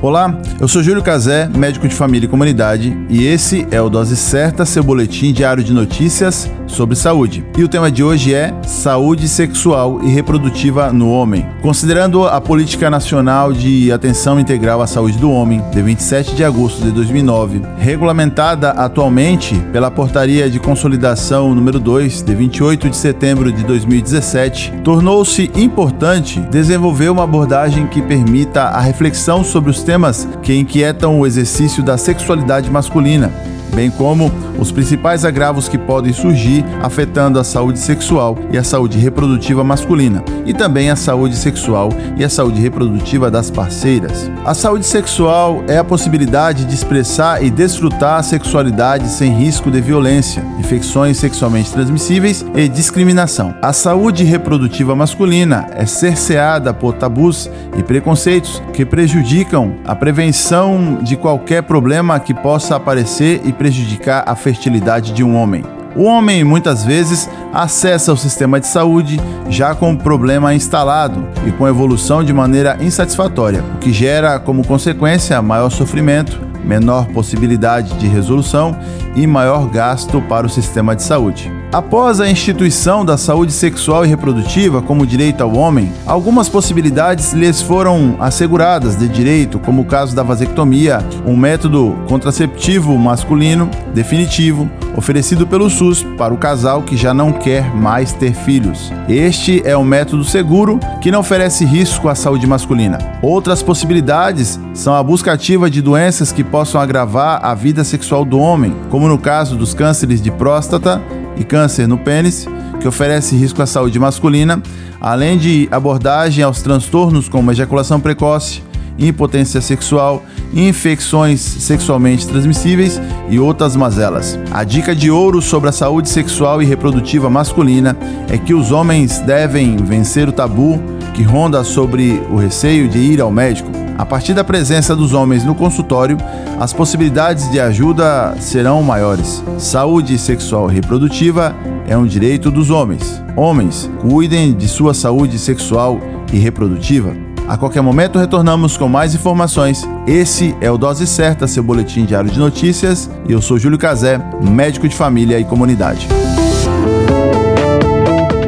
Olá, eu sou Júlio Cazé, médico de família e comunidade, e esse é o Dose Certa, seu boletim diário de notícias sobre saúde. E o tema de hoje é saúde sexual e reprodutiva no homem. Considerando a Política Nacional de Atenção Integral à Saúde do Homem, de 27 de agosto de 2009, regulamentada atualmente pela Portaria de Consolidação número 2, de 28 de setembro de 2017, tornou-se importante desenvolver uma abordagem que permita a reflexão sobre os temas que inquietam o exercício da sexualidade masculina bem como os principais agravos que podem surgir afetando a saúde sexual e a saúde reprodutiva masculina, e também a saúde sexual e a saúde reprodutiva das parceiras. A saúde sexual é a possibilidade de expressar e desfrutar a sexualidade sem risco de violência, infecções sexualmente transmissíveis e discriminação. A saúde reprodutiva masculina é cerceada por tabus e preconceitos que prejudicam a prevenção de qualquer problema que possa aparecer e prejudicar a fertilidade de um homem. O homem muitas vezes acessa o sistema de saúde já com o problema instalado e com evolução de maneira insatisfatória, o que gera como consequência maior sofrimento, menor possibilidade de resolução e maior gasto para o sistema de saúde. Após a instituição da saúde sexual e reprodutiva como direito ao homem, algumas possibilidades lhes foram asseguradas de direito, como o caso da vasectomia, um método contraceptivo masculino definitivo oferecido pelo SUS para o casal que já não quer mais ter filhos. Este é um método seguro que não oferece risco à saúde masculina. Outras possibilidades são a busca ativa de doenças que possam agravar a vida sexual do homem, como no caso dos cânceres de próstata e câncer no pênis, que oferece risco à saúde masculina, além de abordagem aos transtornos como ejaculação precoce, impotência sexual, infecções sexualmente transmissíveis e outras mazelas. A dica de ouro sobre a saúde sexual e reprodutiva masculina é que os homens devem vencer o tabu que ronda sobre o receio de ir ao médico. A partir da presença dos homens no consultório, as possibilidades de ajuda serão maiores. Saúde sexual e reprodutiva é um direito dos homens. Homens, cuidem de sua saúde sexual e reprodutiva. A qualquer momento retornamos com mais informações. Esse é o Dose Certa, seu boletim diário de notícias, e eu sou Júlio Cazé, médico de família e comunidade.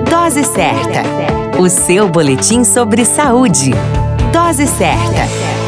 Dose Certa, o seu boletim sobre saúde. Dose certa.